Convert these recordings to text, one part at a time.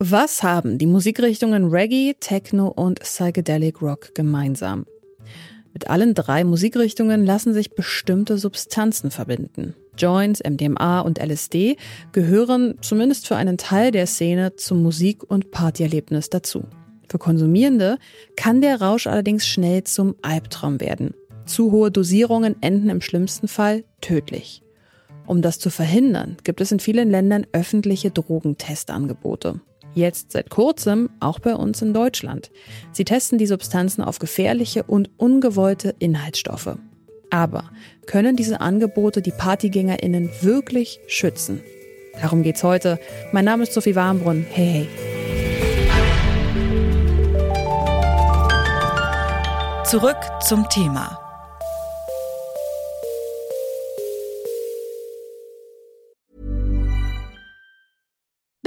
Was haben die Musikrichtungen Reggae, Techno und Psychedelic Rock gemeinsam? Mit allen drei Musikrichtungen lassen sich bestimmte Substanzen verbinden. Joints, MDMA und LSD gehören zumindest für einen Teil der Szene zum Musik- und Partyerlebnis dazu. Für Konsumierende kann der Rausch allerdings schnell zum Albtraum werden. Zu hohe Dosierungen enden im schlimmsten Fall tödlich. Um das zu verhindern, gibt es in vielen Ländern öffentliche Drogentestangebote. Jetzt seit kurzem auch bei uns in Deutschland. Sie testen die Substanzen auf gefährliche und ungewollte Inhaltsstoffe. Aber können diese Angebote die PartygängerInnen wirklich schützen? Darum geht's heute. Mein Name ist Sophie Warmbrunn. Hey, hey. Zurück zum Thema.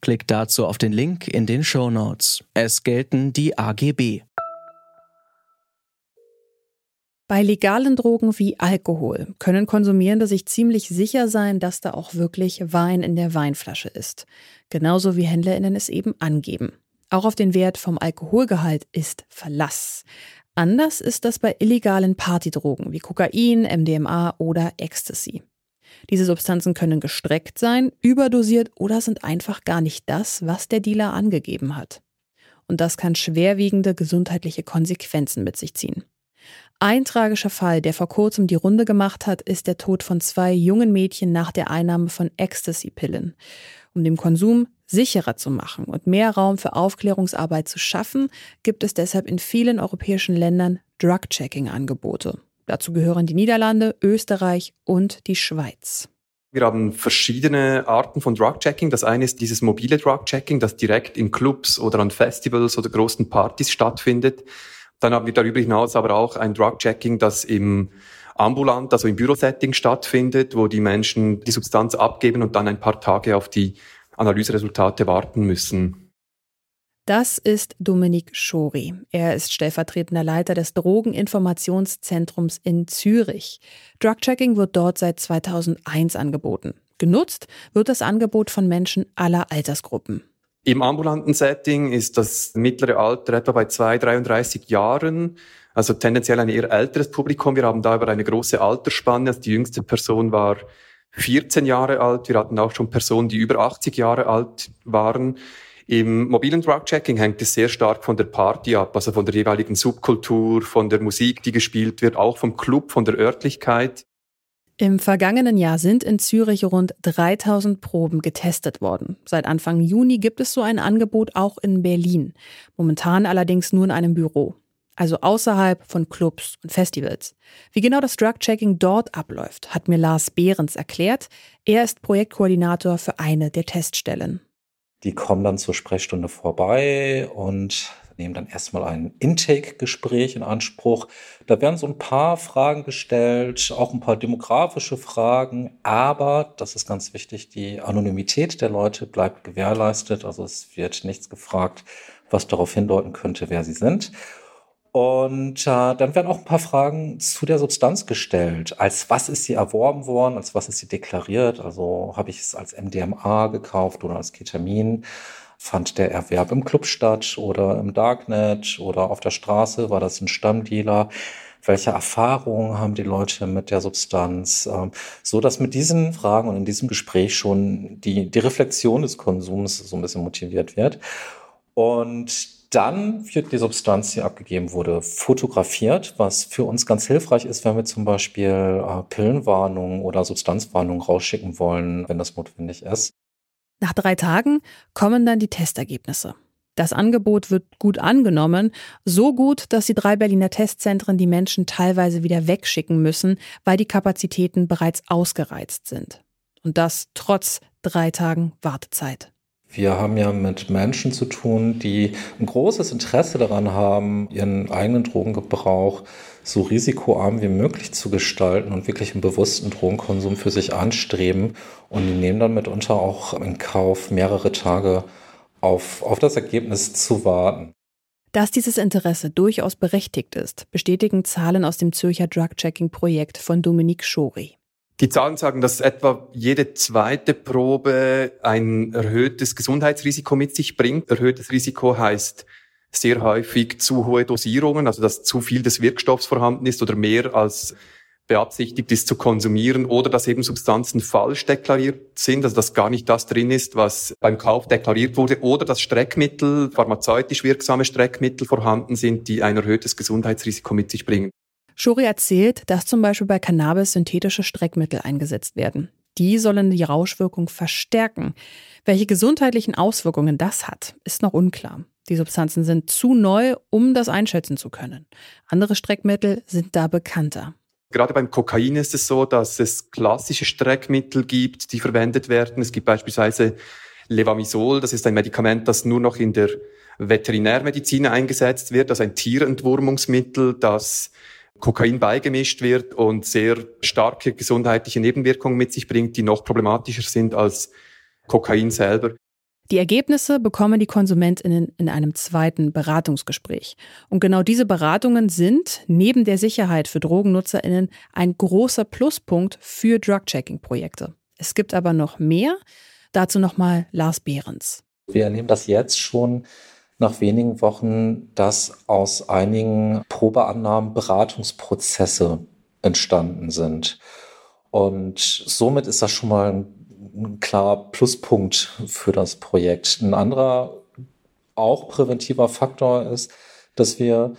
Klickt dazu auf den Link in den Show Notes. Es gelten die AGB. Bei legalen Drogen wie Alkohol können Konsumierende sich ziemlich sicher sein, dass da auch wirklich Wein in der Weinflasche ist. Genauso wie Händlerinnen es eben angeben. Auch auf den Wert vom Alkoholgehalt ist Verlass. Anders ist das bei illegalen Partydrogen wie Kokain, MDMA oder Ecstasy. Diese Substanzen können gestreckt sein, überdosiert oder sind einfach gar nicht das, was der Dealer angegeben hat. Und das kann schwerwiegende gesundheitliche Konsequenzen mit sich ziehen. Ein tragischer Fall, der vor kurzem die Runde gemacht hat, ist der Tod von zwei jungen Mädchen nach der Einnahme von Ecstasy-Pillen. Um den Konsum sicherer zu machen und mehr Raum für Aufklärungsarbeit zu schaffen, gibt es deshalb in vielen europäischen Ländern Drug-Checking-Angebote. Dazu gehören die Niederlande, Österreich und die Schweiz. Wir haben verschiedene Arten von Drug-Checking. Das eine ist dieses mobile Drug-Checking, das direkt in Clubs oder an Festivals oder großen Partys stattfindet. Dann haben wir darüber hinaus aber auch ein Drug-Checking, das im ambulant, also im Bürosetting stattfindet, wo die Menschen die Substanz abgeben und dann ein paar Tage auf die Analyseresultate warten müssen. Das ist Dominik Schori. Er ist stellvertretender Leiter des Drogeninformationszentrums in Zürich. Drugchecking wird dort seit 2001 angeboten. Genutzt wird das Angebot von Menschen aller Altersgruppen. Im ambulanten Setting ist das mittlere Alter etwa bei 2, 33 Jahren, also tendenziell ein eher älteres Publikum. Wir haben da aber eine große Altersspanne. Also die jüngste Person war 14 Jahre alt. Wir hatten auch schon Personen, die über 80 Jahre alt waren. Im mobilen Drug-Checking hängt es sehr stark von der Party ab, also von der jeweiligen Subkultur, von der Musik, die gespielt wird, auch vom Club, von der Örtlichkeit. Im vergangenen Jahr sind in Zürich rund 3000 Proben getestet worden. Seit Anfang Juni gibt es so ein Angebot auch in Berlin. Momentan allerdings nur in einem Büro. Also außerhalb von Clubs und Festivals. Wie genau das Drug-Checking dort abläuft, hat mir Lars Behrens erklärt. Er ist Projektkoordinator für eine der Teststellen. Die kommen dann zur Sprechstunde vorbei und nehmen dann erstmal ein Intake-Gespräch in Anspruch. Da werden so ein paar Fragen gestellt, auch ein paar demografische Fragen, aber, das ist ganz wichtig, die Anonymität der Leute bleibt gewährleistet. Also es wird nichts gefragt, was darauf hindeuten könnte, wer sie sind. Und äh, dann werden auch ein paar Fragen zu der Substanz gestellt. Als was ist sie erworben worden? Als was ist sie deklariert? Also habe ich es als MDMA gekauft oder als Ketamin? Fand der Erwerb im Club statt oder im Darknet oder auf der Straße? War das ein Stammdealer? Welche Erfahrungen haben die Leute mit der Substanz? Ähm, so dass mit diesen Fragen und in diesem Gespräch schon die, die Reflexion des Konsums so ein bisschen motiviert wird. Und dann wird die Substanz, die abgegeben wurde, fotografiert, was für uns ganz hilfreich ist, wenn wir zum Beispiel äh, Pillenwarnungen oder Substanzwarnungen rausschicken wollen, wenn das notwendig ist. Nach drei Tagen kommen dann die Testergebnisse. Das Angebot wird gut angenommen, so gut, dass die drei Berliner Testzentren die Menschen teilweise wieder wegschicken müssen, weil die Kapazitäten bereits ausgereizt sind. Und das trotz drei Tagen Wartezeit. Wir haben ja mit Menschen zu tun, die ein großes Interesse daran haben, ihren eigenen Drogengebrauch so risikoarm wie möglich zu gestalten und wirklich einen bewussten Drogenkonsum für sich anstreben. Und die nehmen dann mitunter auch in Kauf, mehrere Tage auf, auf das Ergebnis zu warten. Dass dieses Interesse durchaus berechtigt ist, bestätigen Zahlen aus dem Zürcher Drug-Checking-Projekt von Dominique Schori. Die Zahlen sagen, dass etwa jede zweite Probe ein erhöhtes Gesundheitsrisiko mit sich bringt. Erhöhtes Risiko heißt sehr häufig zu hohe Dosierungen, also dass zu viel des Wirkstoffs vorhanden ist oder mehr als beabsichtigt ist zu konsumieren oder dass eben Substanzen falsch deklariert sind, also dass gar nicht das drin ist, was beim Kauf deklariert wurde oder dass Streckmittel, pharmazeutisch wirksame Streckmittel vorhanden sind, die ein erhöhtes Gesundheitsrisiko mit sich bringen. Schori erzählt, dass zum Beispiel bei Cannabis synthetische Streckmittel eingesetzt werden. Die sollen die Rauschwirkung verstärken. Welche gesundheitlichen Auswirkungen das hat, ist noch unklar. Die Substanzen sind zu neu, um das einschätzen zu können. Andere Streckmittel sind da bekannter. Gerade beim Kokain ist es so, dass es klassische Streckmittel gibt, die verwendet werden. Es gibt beispielsweise Levamisol, das ist ein Medikament, das nur noch in der Veterinärmedizin eingesetzt wird, also ein Tierentwurmungsmittel, das Kokain beigemischt wird und sehr starke gesundheitliche Nebenwirkungen mit sich bringt, die noch problematischer sind als Kokain selber. Die Ergebnisse bekommen die Konsumentinnen in einem zweiten Beratungsgespräch. Und genau diese Beratungen sind neben der Sicherheit für Drogennutzerinnen ein großer Pluspunkt für Drug-Checking-Projekte. Es gibt aber noch mehr. Dazu nochmal Lars Behrens. Wir erleben das jetzt schon nach wenigen Wochen, dass aus einigen Probeannahmen Beratungsprozesse entstanden sind. Und somit ist das schon mal ein klarer Pluspunkt für das Projekt. Ein anderer, auch präventiver Faktor ist, dass wir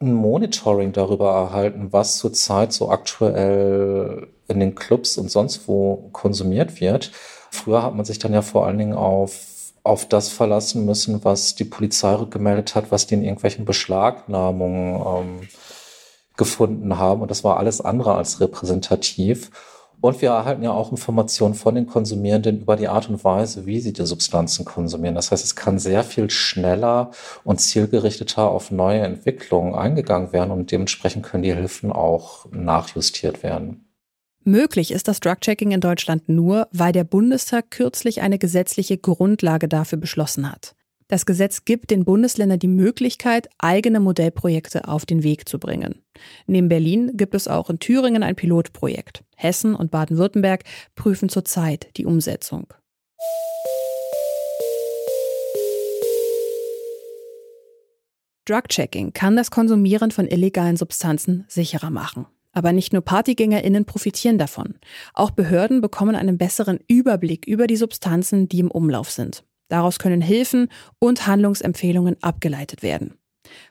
ein Monitoring darüber erhalten, was zurzeit so aktuell in den Clubs und sonst wo konsumiert wird. Früher hat man sich dann ja vor allen Dingen auf auf das verlassen müssen, was die Polizei gemeldet hat, was die in irgendwelchen Beschlagnahmungen ähm, gefunden haben. Und das war alles andere als repräsentativ. Und wir erhalten ja auch Informationen von den Konsumierenden über die Art und Weise, wie sie die Substanzen konsumieren. Das heißt, es kann sehr viel schneller und zielgerichteter auf neue Entwicklungen eingegangen werden und dementsprechend können die Hilfen auch nachjustiert werden. Möglich ist das Drug-Checking in Deutschland nur, weil der Bundestag kürzlich eine gesetzliche Grundlage dafür beschlossen hat. Das Gesetz gibt den Bundesländern die Möglichkeit, eigene Modellprojekte auf den Weg zu bringen. Neben Berlin gibt es auch in Thüringen ein Pilotprojekt. Hessen und Baden-Württemberg prüfen zurzeit die Umsetzung. Drug-Checking kann das Konsumieren von illegalen Substanzen sicherer machen. Aber nicht nur PartygängerInnen profitieren davon. Auch Behörden bekommen einen besseren Überblick über die Substanzen, die im Umlauf sind. Daraus können Hilfen und Handlungsempfehlungen abgeleitet werden.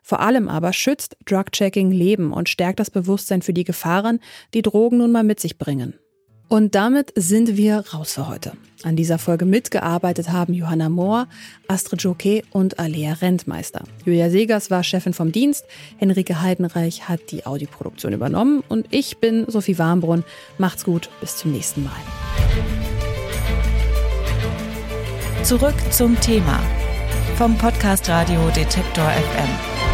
Vor allem aber schützt Drug-Checking Leben und stärkt das Bewusstsein für die Gefahren, die Drogen nun mal mit sich bringen. Und damit sind wir raus für heute. An dieser Folge mitgearbeitet haben Johanna Mohr, Astrid Joquet und Alea Rentmeister. Julia Segers war Chefin vom Dienst, Henrike Heidenreich hat die Audioproduktion übernommen und ich bin Sophie Warmbrunn. Macht's gut, bis zum nächsten Mal. Zurück zum Thema vom Podcast Radio Detektor FM.